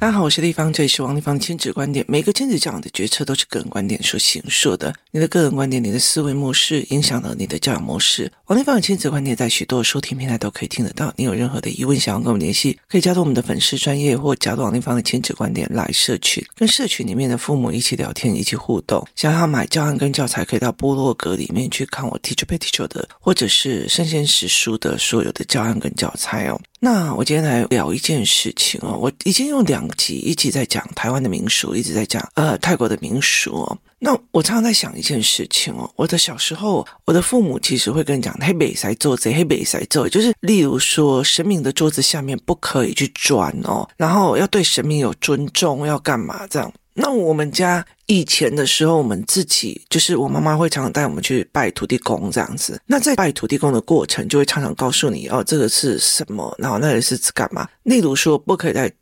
大家好，我是丽芳，这里是王丽芳的亲子观点。每个亲子教养的决策都是个人观点所形塑的。你的个人观点、你的思维模式，影响了你的教养模式。王立芳的亲子观点在许多收听平台都可以听得到。你有任何的疑问，想要跟我们联系，可以加入我们的粉丝专业，或加入王立芳的亲子观点来社群，跟社群里面的父母一起聊天，一起互动。想要买教案跟教材，可以到部落格里面去看我 Teacher Pay Teacher 的，或者是圣贤史书的所有的教案跟教材哦。那我今天来聊一件事情哦，我已经用两集一集在讲台湾的民俗，一直在讲呃泰国的民俗哦。那我常常在想一件事情哦，我的小时候，我的父母其实会跟你讲黑北塞做贼，黑北塞做，就是例如说神明的桌子下面不可以去钻哦，然后要对神明有尊重，要干嘛这样。那我们家以前的时候，我们自己就是我妈妈会常常带我们去拜土地公这样子。那在拜土地公的过程，就会常常告诉你哦，这个是什么，然后那里是干嘛。例如说，不可以在。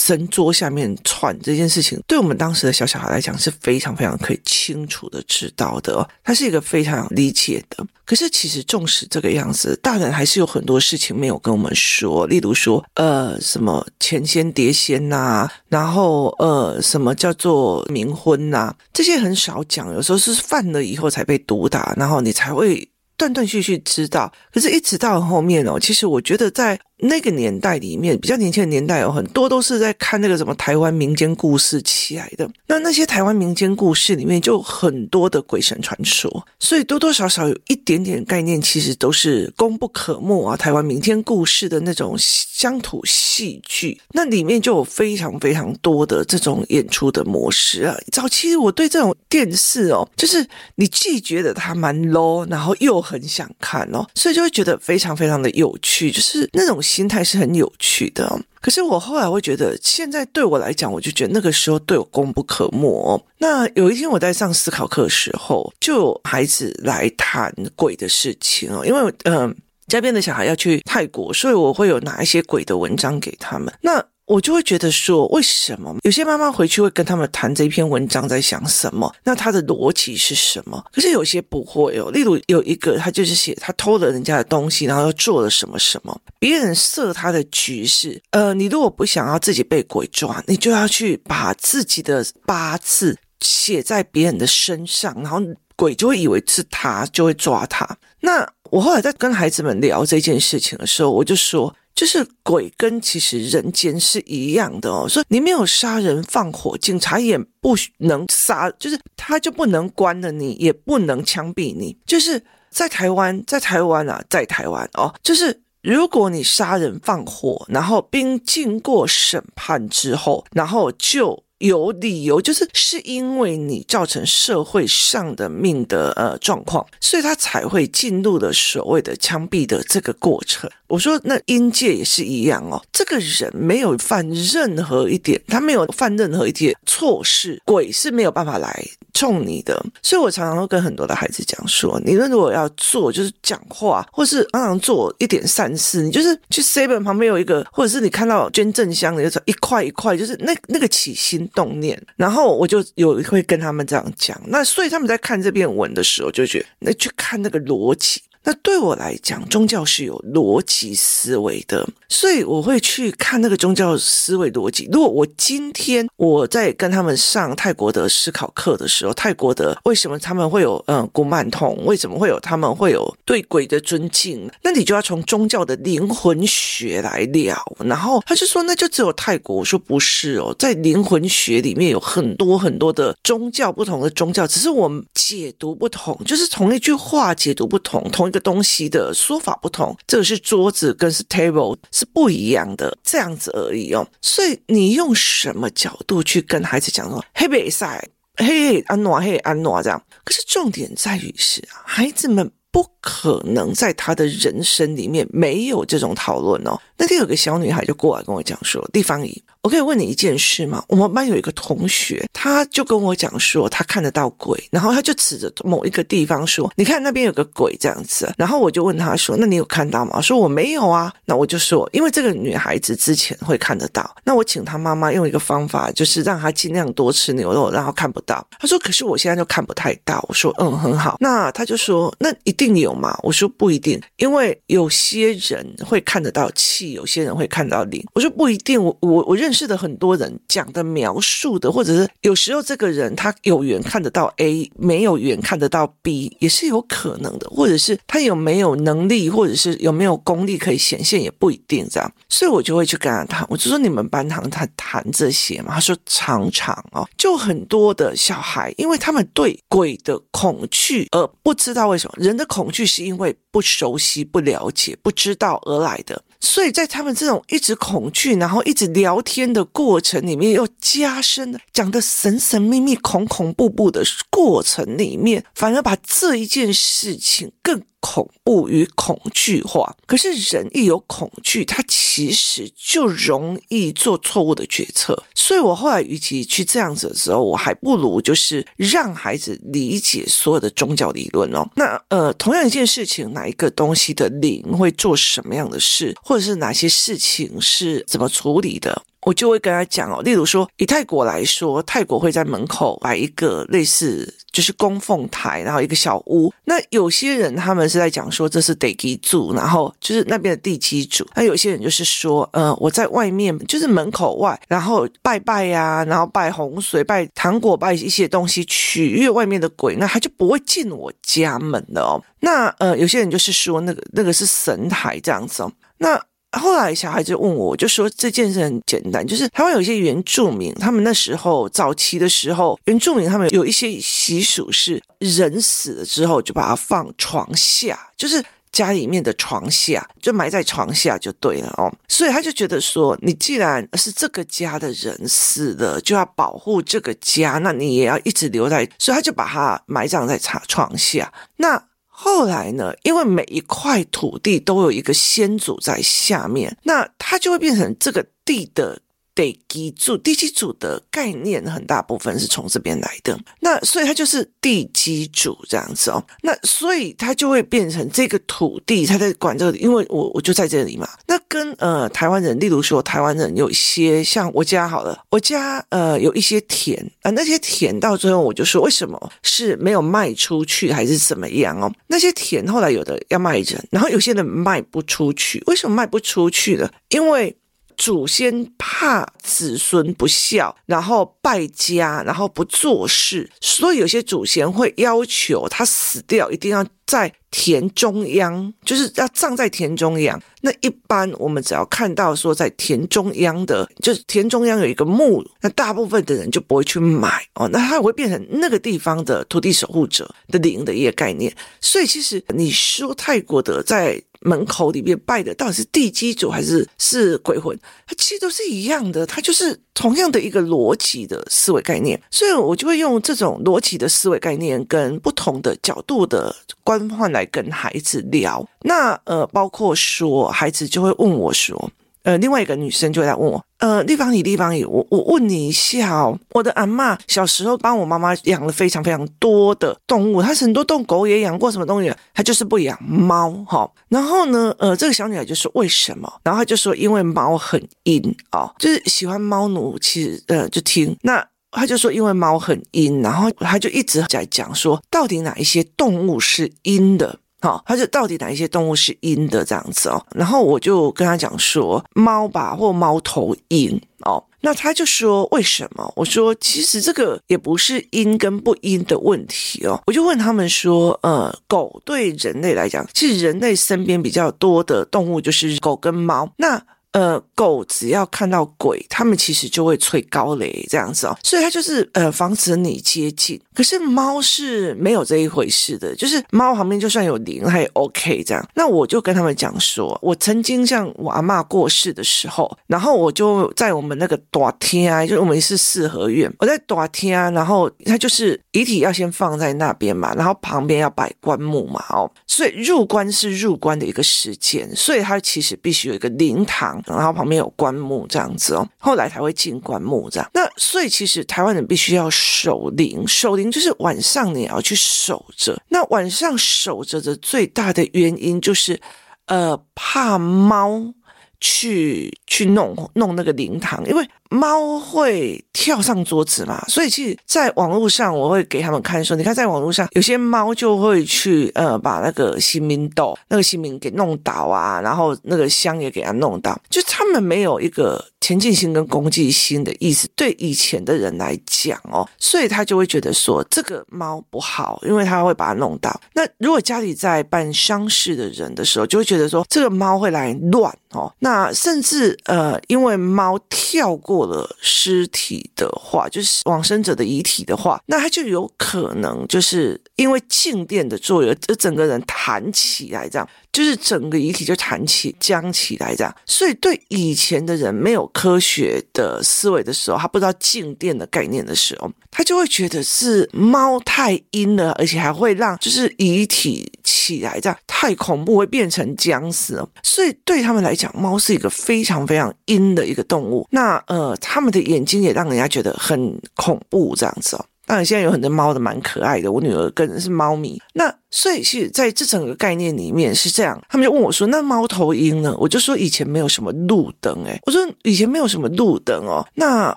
神桌下面窜这件事情，对我们当时的小小孩来讲是非常非常可以清楚的知道的，他是一个非常理解的。可是其实纵使这个样子，大人还是有很多事情没有跟我们说，例如说，呃，什么钱仙碟仙呐，然后呃，什么叫做冥婚呐，这些很少讲，有时候是犯了以后才被毒打，然后你才会。断断续续知道，可是，一直到后面哦，其实我觉得在那个年代里面，比较年轻的年代有很多都是在看那个什么台湾民间故事起来的。那那些台湾民间故事里面，就很多的鬼神传说，所以多多少少有一点点概念，其实都是功不可没啊。台湾民间故事的那种乡土戏剧，那里面就有非常非常多的这种演出的模式啊。早期我对这种电视哦，就是你既觉得它蛮 low，然后又很想看哦，所以就会觉得非常非常的有趣，就是那种心态是很有趣的。可是我后来会觉得，现在对我来讲，我就觉得那个时候对我功不可没。那有一天我在上思考课的时候，就有孩子来谈鬼的事情哦，因为嗯、呃，家边的小孩要去泰国，所以我会有拿一些鬼的文章给他们。那我就会觉得说，为什么有些妈妈回去会跟他们谈这篇文章在想什么？那他的逻辑是什么？可是有些不会哦。例如有一个，他就是写他偷了人家的东西，然后又做了什么什么。别人设他的局势，呃，你如果不想要自己被鬼抓，你就要去把自己的八字写在别人的身上，然后鬼就会以为是他，就会抓他。那我后来在跟孩子们聊这件事情的时候，我就说。就是鬼跟其实人间是一样的哦，所以你没有杀人放火，警察也不能杀，就是他就不能关了你，也不能枪毙你。就是在台湾，在台湾啊，在台湾哦，就是如果你杀人放火，然后并经过审判之后，然后就。有理由，就是是因为你造成社会上的命的呃状况，所以他才会进入了所谓的枪毙的这个过程。我说那阴界也是一样哦，这个人没有犯任何一点，他没有犯任何一点错事，鬼是没有办法来冲你的。所以我常常都跟很多的孩子讲说，你们如果要做，就是讲话，或是常常做一点善事，你就是去 seven 旁边有一个，或者是你看到捐赠箱，你就一块一块，就是那那个起心动念，然后我就有会跟他们这样讲。那所以他们在看这篇文的时候，就觉得那去看那个逻辑。那对我来讲，宗教是有逻辑思维的，所以我会去看那个宗教思维逻辑。如果我今天我在跟他们上泰国的思考课的时候，泰国的为什么他们会有嗯古曼童，为什么会有他们会有对鬼的尊敬？那你就要从宗教的灵魂学来聊。然后他就说，那就只有泰国。我说不是哦，在灵魂学里面有很多很多的宗教，不同的宗教，只是我们解读不同，就是同一句话解读不同，同。这个东西的说法不同，这个是桌子跟是 table 是不一样的，这样子而已哦。所以你用什么角度去跟孩子讲说黑北赛，嘿安诺嘿安诺这样？可是重点在于是啊，孩子们不可能在他的人生里面没有这种讨论哦。那天有个小女孩就过来跟我讲说，地方姨。我可以问你一件事吗？我们班有一个同学，他就跟我讲说，他看得到鬼，然后他就指着某一个地方说：“你看那边有个鬼这样子。”然后我就问他说：“那你有看到吗？”说：“我没有啊。”那我就说：“因为这个女孩子之前会看得到，那我请她妈妈用一个方法，就是让她尽量多吃牛肉，然后看不到。”她说：“可是我现在就看不太到。”我说：“嗯，很好。”那他就说：“那一定。”定有吗？我说不一定，因为有些人会看得到气，有些人会看到灵。我说不一定，我我我认识的很多人讲的描述的，或者是有时候这个人他有缘看得到 A，没有缘看得到 B，也是有可能的，或者是他有没有能力，或者是有没有功力可以显现，也不一定这样。所以我就会去跟他谈，我就说你们班堂他谈这些嘛？他说常常哦，就很多的小孩，因为他们对鬼的恐惧，而不知道为什么人的恐惧是因为不熟悉、不了解、不知道而来的。所以在他们这种一直恐惧，然后一直聊天的过程里面，又加深了讲的神神秘秘、恐恐怖怖的过程里面，反而把这一件事情更恐怖与恐惧化。可是人一有恐惧，他其实就容易做错误的决策。所以我后来与其去这样子的时候，我还不如就是让孩子理解所有的宗教理论哦。那呃，同样一件事情，哪一个东西的灵会做什么样的事？或者是哪些事情是怎么处理的，我就会跟他讲哦。例如说，以泰国来说，泰国会在门口摆一个类似就是供奉台，然后一个小屋。那有些人他们是在讲说这是地基主，然后就是那边的地基主。那有些人就是说，呃，我在外面就是门口外，然后拜拜呀、然后拜洪水、拜糖果、拜一些东西，取悦外面的鬼，那他就不会进我家门了哦。那呃，有些人就是说那个那个是神台这样子哦。那后来小孩子问我，就说这件事很简单，就是台湾有一些原住民，他们那时候早期的时候，原住民他们有一些习俗是人死了之后就把它放床下，就是家里面的床下，就埋在床下就对了哦。所以他就觉得说，你既然是这个家的人死了，就要保护这个家，那你也要一直留在，所以他就把他埋葬在床床下。那后来呢，因为每一块土地都有一个先祖在下面，那它就会变成这个地的。地基主，地基主的概念很大部分是从这边来的，那所以它就是地基主这样子哦，那所以它就会变成这个土地，他在管这个，因为我我就在这里嘛。那跟呃台湾人，例如说台湾人有一些像我家好了，我家呃有一些田啊、呃，那些田到最后我就说为什么是没有卖出去还是怎么样哦？那些田后来有的要卖人，然后有些人卖不出去，为什么卖不出去呢？因为祖先怕子孙不孝，然后败家，然后不做事，所以有些祖先会要求他死掉一定要在田中央，就是要葬在田中央。那一般我们只要看到说在田中央的，就是田中央有一个墓，那大部分的人就不会去买哦，那他会变成那个地方的土地守护者的灵的一个概念。所以其实你说泰国的在。门口里面拜的到底是地基主还是是鬼魂？它其实都是一样的，它就是同样的一个逻辑的思维概念，所以我就会用这种逻辑的思维概念跟不同的角度的观换来跟孩子聊。那呃，包括说孩子就会问我说。呃，另外一个女生就会来问我，呃，丽芳姨，丽芳姨，我我问你一下哦，我的阿嬷小时候帮我妈妈养了非常非常多的动物，她很多动物狗也养过，什么东西？她就是不养猫哈。然后呢，呃，这个小女孩就说为什么？然后她就说因为猫很阴、哦，就是喜欢猫奴，其实呃就听那他就说因为猫很阴，然后他就一直在讲说到底哪一些动物是阴的。好，他就到底哪一些动物是阴的这样子哦？然后我就跟他讲说猫吧，或猫头鹰哦。那他就说为什么？我说其实这个也不是阴跟不阴的问题哦。我就问他们说，呃，狗对人类来讲，其实人类身边比较多的动物就是狗跟猫。那呃，狗只要看到鬼，他们其实就会吹高雷这样子哦，所以它就是呃防止你接近。可是猫是没有这一回事的，就是猫旁边就算有灵，它也 OK 这样。那我就跟他们讲说，我曾经像我阿嬷过世的时候，然后我就在我们那个大厅啊，就是我们是四合院，我在大厅啊，然后它就是遗体要先放在那边嘛，然后旁边要摆棺木嘛，哦，所以入棺是入棺的一个时间，所以它其实必须有一个灵堂。然后旁边有棺木这样子哦，后来才会进棺木这样。那所以其实台湾人必须要守灵，守灵就是晚上你要去守着。那晚上守着的最大的原因就是，呃，怕猫去去弄弄那个灵堂，因为猫会跳上桌子嘛，所以其实在网络上我会给他们看说，你看在网络上有些猫就会去呃把那个新明豆那个新明给弄倒啊，然后那个香也给它弄倒，就他们没有一个前进心跟攻击心的意思，对以前的人来讲哦，所以他就会觉得说这个猫不好，因为他会把它弄倒。那如果家里在办丧事的人的时候，就会觉得说这个猫会来乱哦，那甚至呃，因为猫跳过了尸体的话，就是往生者的遗体的话，那他就有可能就是因为静电的作用，这整个人弹起来这样。就是整个遗体就弹起、僵起来这样，所以对以前的人没有科学的思维的时候，他不知道静电的概念的时候，他就会觉得是猫太阴了，而且还会让就是遗体起来这样太恐怖，会变成僵尸。所以对他们来讲，猫是一个非常非常阴的一个动物。那呃，他们的眼睛也让人家觉得很恐怖这样子哦。当然，现在有很多猫的蛮可爱的，我女儿跟是猫咪。那所以是在这整个概念里面是这样，他们就问我说：“那猫头鹰呢？”我就说：“以前没有什么路灯。”诶，我说：“以前没有什么路灯哦。”那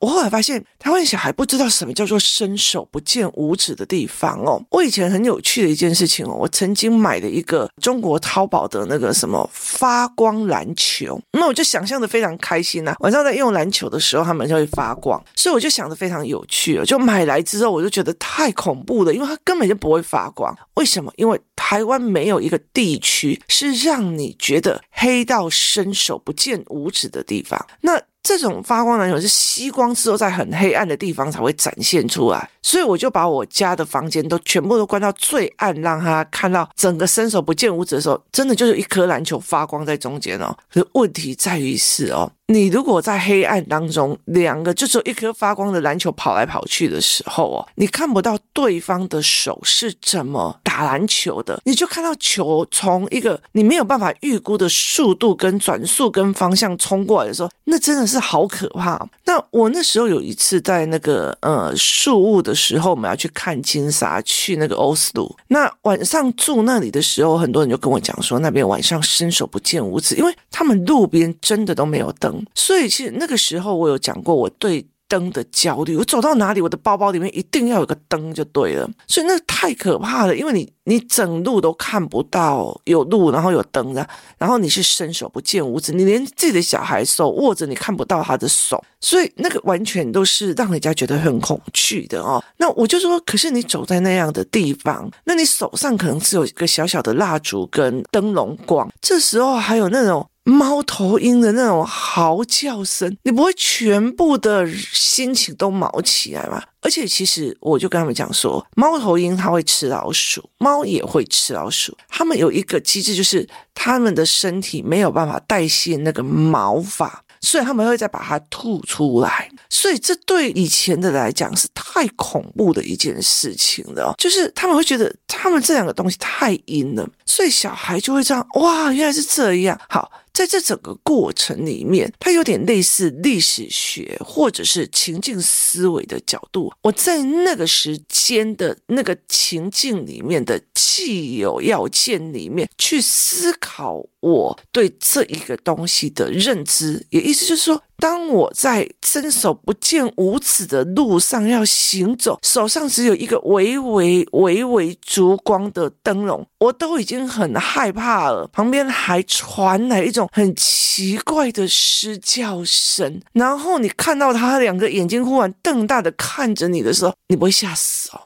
我后来发现，台湾小孩不知道什么叫做伸手不见五指的地方哦。我以前很有趣的一件事情哦，我曾经买了一个中国淘宝的那个什么发光篮球，那我就想象的非常开心呐、啊。晚上在用篮球的时候，他们就会发光，所以我就想的非常有趣哦。就买来之后，我就觉得太恐怖了，因为它根本就不会发光。为什么？因为台湾没有一个地区是让你觉得黑到伸手不见五指的地方。那这种发光篮球是吸光之后在很黑暗的地方才会展现出来，所以我就把我家的房间都全部都关到最暗，让他看到整个伸手不见五指的时候，真的就是一颗篮球发光在中间哦。可问题在于是哦。你如果在黑暗当中，两个就只有一颗发光的篮球跑来跑去的时候哦，你看不到对方的手是怎么打篮球的，你就看到球从一个你没有办法预估的速度跟转速跟方向冲过来的时候，那真的是好可怕。那我那时候有一次在那个呃树屋的时候，我们要去看金沙，去那个欧斯鲁。那晚上住那里的时候，很多人就跟我讲说，那边晚上伸手不见五指，因为他们路边真的都没有灯。所以其实那个时候我有讲过我对灯的焦虑，我走到哪里我的包包里面一定要有个灯就对了。所以那太可怕了，因为你你整路都看不到有路，然后有灯的，然后你是伸手不见五指，你连自己的小孩手握着你看不到他的手，所以那个完全都是让人家觉得很恐惧的哦。那我就说，可是你走在那样的地方，那你手上可能只有一个小小的蜡烛跟灯笼光，这时候还有那种。猫头鹰的那种嚎叫声，你不会全部的心情都毛起来吗？而且其实我就跟他们讲说，猫头鹰它会吃老鼠，猫也会吃老鼠。它们有一个机制，就是它们的身体没有办法代谢那个毛发，所以他们会再把它吐出来。所以这对以前的来讲是太恐怖的一件事情了，就是他们会觉得他们这两个东西太阴了，所以小孩就会这样，哇，原来是这样，好。在这整个过程里面，它有点类似历史学或者是情境思维的角度。我在那个时间的那个情境里面的既有要件里面去思考我对这一个东西的认知，也意思就是说，当我在伸手不见五指的路上要行走，手上只有一个微微微微烛光的灯笼，我都已经很害怕了。旁边还传来一种很奇怪的嘶叫声，然后你看到他两个眼睛忽然瞪大的看着你的时候，你不会吓死哦。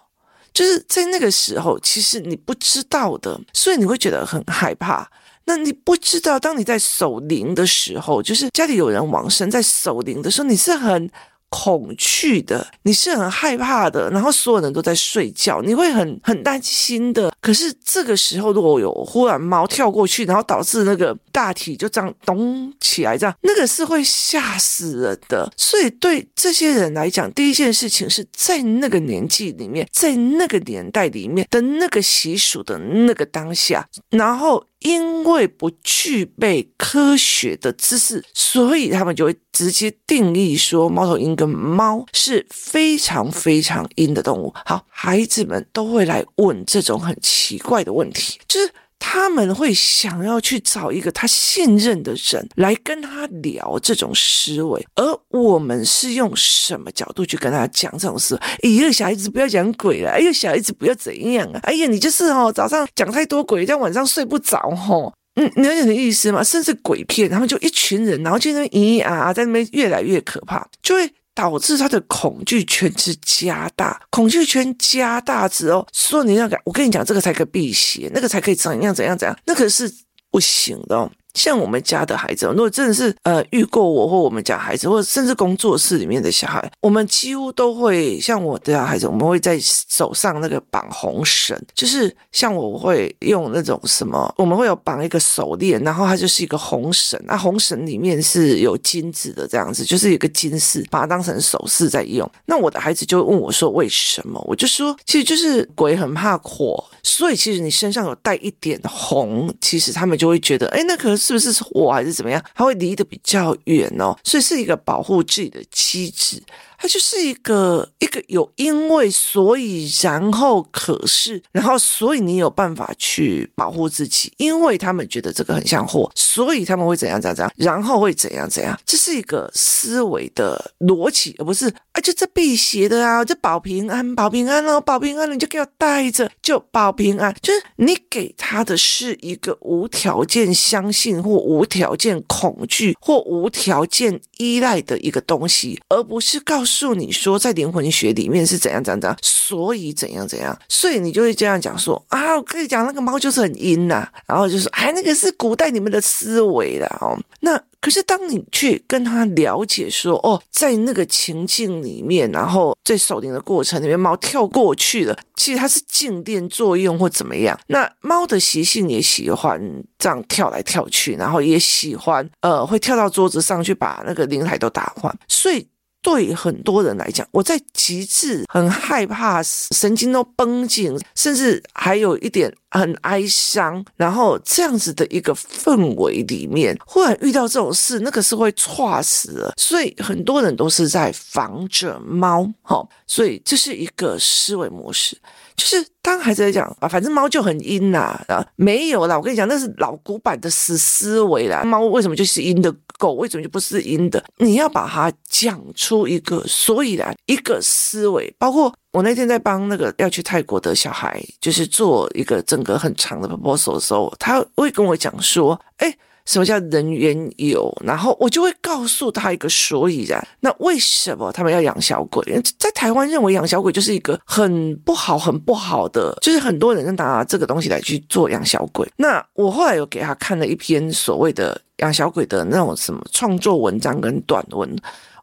就是在那个时候，其实你不知道的，所以你会觉得很害怕。那你不知道，当你在守灵的时候，就是家里有人往生，在守灵的时候，你是很恐惧的，你是很害怕的，然后所有人都在睡觉，你会很很担心的。可是这个时候，如果有忽然猫跳过去，然后导致那个大体就这样咚起来，这样那个是会吓死人的。所以对这些人来讲，第一件事情是在那个年纪里面，在那个年代里面的那个习俗的那个当下，然后。因为不具备科学的知识，所以他们就会直接定义说，猫头鹰跟猫是非常非常阴的动物。好，孩子们都会来问这种很奇怪的问题，就是。他们会想要去找一个他信任的人来跟他聊这种思维，而我们是用什么角度去跟他讲这种事？哎呀，小孩子不要讲鬼了，哎呀，小孩子不要怎样啊？哎呀，你就是哦，早上讲太多鬼，这样晚上睡不着吼。嗯，你了解的意思吗？甚至鬼片，他们就一群人，然后就在那咿咿啊啊，在那边越来越可怕，就会。导致他的恐惧圈是加大，恐惧圈加大之后，说你要改，我跟你讲，这个才可以辟邪，那个才可以怎样怎样怎样，那个是不行的哦。像我们家的孩子，如果真的是呃遇过我或我们家孩子，或者甚至工作室里面的小孩，我们几乎都会像我的孩子，我们会在手上那个绑红绳，就是像我会用那种什么，我们会有绑一个手链，然后它就是一个红绳，那红绳里面是有金子的这样子，就是一个金饰，把它当成首饰在用。那我的孩子就问我说为什么？我就说其实就是鬼很怕火，所以其实你身上有带一点红，其实他们就会觉得，哎，那可是。是不是我还是怎么样？他会离得比较远哦，所以是一个保护自己的机制。它就是一个一个有因为所以然后可是然后所以你有办法去保护自己，因为他们觉得这个很像祸，所以他们会怎样怎样怎样，然后会怎样怎样。这是一个思维的逻辑，而不是啊，就这辟邪的啊，这保平安，保平安哦，保平安，你就给我带着，就保平安。就是你给他的是一个无条件相信或无条件恐惧或无条件依赖的一个东西，而不是告诉。诉你说，在灵魂学里面是怎样怎样怎样，所以怎样怎样，所以你就会这样讲说啊，我跟你讲，那个猫就是很阴呐，然后就说，哎，那个是古代你们的思维啦。哦。那可是当你去跟他了解说，哦，在那个情境里面，然后在守灵的过程里面，猫跳过去了，其实它是静电作用或怎么样。那猫的习性也喜欢这样跳来跳去，然后也喜欢呃，会跳到桌子上去把那个灵台都打坏，所以。对很多人来讲，我在极致很害怕、神经都绷紧，甚至还有一点很哀伤，然后这样子的一个氛围里面，忽然遇到这种事，那个是会猝死的。所以很多人都是在防着猫，哈，所以这是一个思维模式。就是当孩子来讲啊，反正猫就很阴呐，啊，没有啦，我跟你讲，那是老古板的死思维啦。猫为什么就是阴的？狗为什么就不是阴的？你要把它讲出一个所以然，一个思维。包括我那天在帮那个要去泰国的小孩，就是做一个整个很长的 proposal 的时候，他会跟我讲说，哎。什么叫人缘有？然后我就会告诉他一个所以然。那为什么他们要养小鬼？在台湾认为养小鬼就是一个很不好、很不好的，就是很多人拿这个东西来去做养小鬼。那我后来有给他看了一篇所谓的养小鬼的那种什么创作文章跟短文。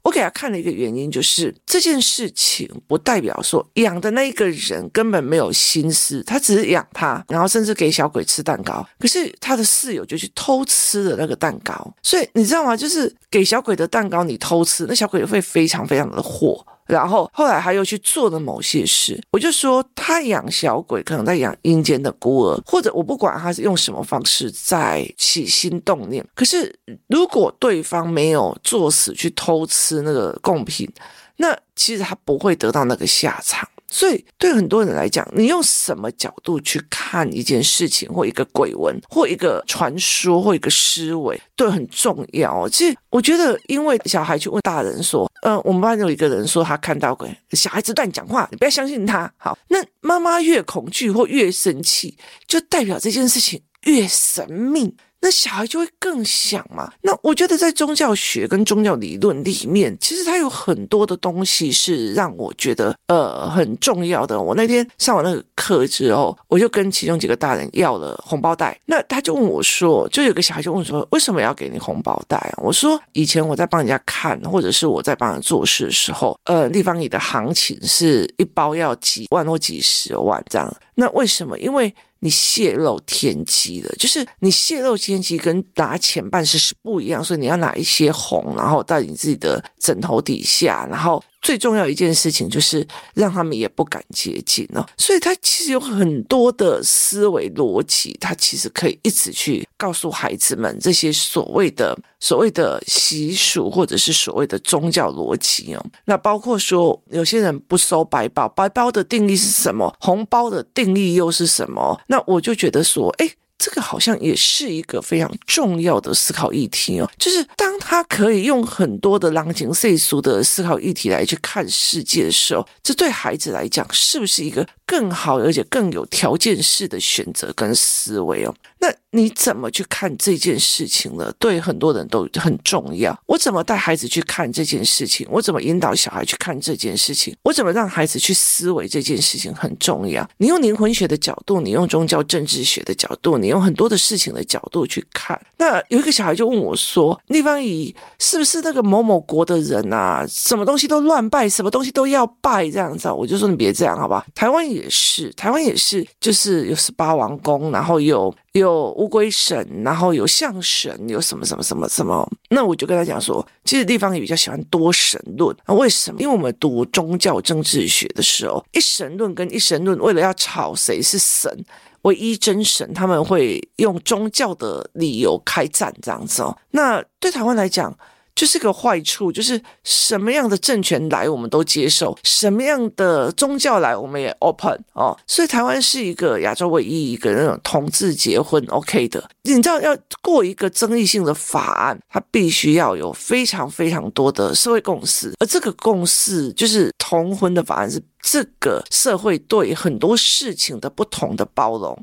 我给他看了一个原因，就是这件事情不代表说养的那一个人根本没有心思，他只是养他，然后甚至给小鬼吃蛋糕，可是他的室友就去偷吃了那个蛋糕，所以你知道吗？就是给小鬼的蛋糕你偷吃，那小鬼会非常非常的火。然后后来他又去做了某些事，我就说他养小鬼可能在养阴间的孤儿，或者我不管他是用什么方式在起心动念。可是如果对方没有作死去偷吃那个贡品，那其实他不会得到那个下场。所以，对很多人来讲，你用什么角度去看一件事情，或一个鬼文，或一个传说，或一个思维，都很重要。其实，我觉得，因为小孩去问大人说：“嗯、呃，我们班有一个人说他看到鬼。”小孩子乱讲话，你不要相信他。好，那妈妈越恐惧或越生气，就代表这件事情越神秘。那小孩就会更想嘛。那我觉得在宗教学跟宗教理论里面，其实它有很多的东西是让我觉得呃很重要的。我那天上完那个课之后，我就跟其中几个大人要了红包袋。那他就问我说，就有个小孩就问说，为什么要给你红包袋啊？我说以前我在帮人家看，或者是我在帮人做事的时候，呃，地方里的行情是一包要几万或几十万这样。那为什么？因为你泄露天机了，就是你泄露天机跟拿前半是是不一样，所以你要拿一些红，然后到你自己的枕头底下，然后。最重要一件事情就是让他们也不敢接近哦，所以他其实有很多的思维逻辑，他其实可以一直去告诉孩子们这些所谓的所谓的习俗或者是所谓的宗教逻辑哦。那包括说有些人不收白包，白包的定义是什么？红包的定义又是什么？那我就觉得说，哎。这个好像也是一个非常重要的思考议题哦。就是当他可以用很多的狼情世俗的思考议题来去看世界的时候，这对孩子来讲是不是一个更好而且更有条件式的选择跟思维哦？那你怎么去看这件事情呢？对很多人都很重要。我怎么带孩子去看这件事情？我怎么引导小孩去看这件事情？我怎么让孩子去思维这件事情很重要。你用灵魂学的角度，你用宗教政治学的角度，你用很多的事情的角度去看。那有一个小孩就问我说：“立方体是不是那个某某国的人啊？什么东西都乱拜，什么东西都要拜这样子？”我就说：“你别这样，好吧？台湾也也是，台湾也是，就是有十八王公，然后有。”有乌龟神，然后有象神，有什么什么什么什么？那我就跟他讲说，其实地方也比较喜欢多神论。那为什么？因为我们读宗教政治学的时候，一神论跟一神论为了要吵谁是神，唯一真神，他们会用宗教的理由开战这样子哦。那对台湾来讲，就是个坏处，就是什么样的政权来我们都接受，什么样的宗教来我们也 open 哦。所以台湾是一个亚洲唯一一个那种同志结婚 OK 的。你知道要过一个争议性的法案，它必须要有非常非常多的社会共识，而这个共识就是同婚的法案，是这个社会对很多事情的不同的包容。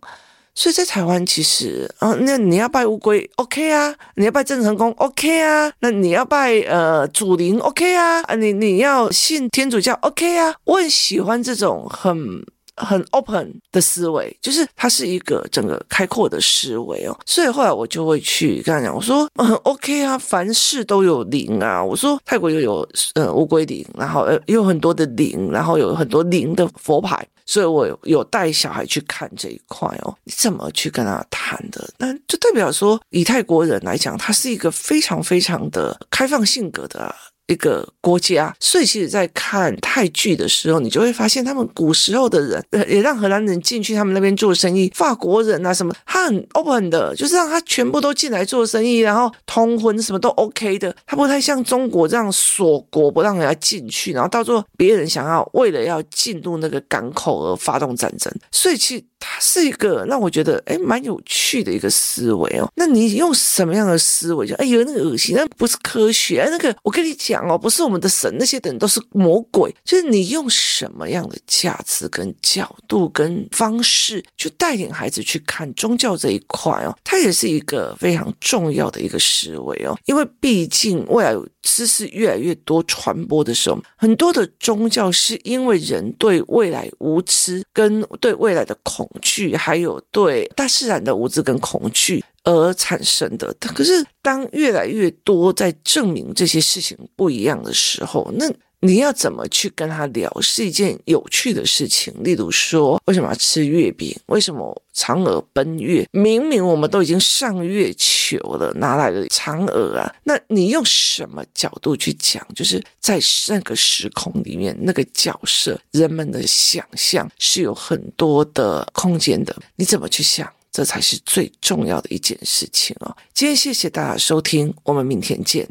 所以在台湾，其实啊，那你要拜乌龟，OK 啊；你要拜郑成功，OK 啊；那你要拜呃祖灵，OK 啊；啊，你你要信天主教，OK 啊。我很喜欢这种很很 open 的思维，就是它是一个整个开阔的思维哦。所以后来我就会去跟他讲，我说 嗯 OK 啊，凡事都有灵啊。我说泰国又有呃乌龟灵，然后呃有很多的灵，然后有很多灵的佛牌。所以我有带小孩去看这一块哦，你怎么去跟他谈的？那就代表说，以泰国人来讲，他是一个非常非常的开放性格的。一个国家，所以其实，在看泰剧的时候，你就会发现，他们古时候的人，也让荷兰人进去他们那边做生意，法国人啊什么，他很 open 的，就是让他全部都进来做生意，然后通婚什么都 OK 的，他不太像中国这样锁国不让人家进去，然后到最后别人想要为了要进入那个港口而发动战争，所以其实。它是一个让我觉得诶蛮有趣的一个思维哦。那你用什么样的思维？就哎呦那个恶心，那不是科学。哎，那个我跟你讲哦，不是我们的神，那些人都是魔鬼。就是你用什么样的价值跟角度跟方式，去带领孩子去看宗教这一块哦，它也是一个非常重要的一个思维哦。因为毕竟未来知识越来越多传播的时候，很多的宗教是因为人对未来无知跟对未来的恐。恐惧，还有对大自然的无知跟恐惧而产生的。可是，当越来越多在证明这些事情不一样的时候，那你要怎么去跟他聊是一件有趣的事情。例如说，为什么要吃月饼？为什么嫦娥奔月？明明我们都已经上月球了，哪来的嫦娥啊？那你用什么角度去讲？就是在那个时空里面，那个角色，人们的想象是有很多的空间的。你怎么去想？这才是最重要的一件事情哦。今天谢谢大家收听，我们明天见。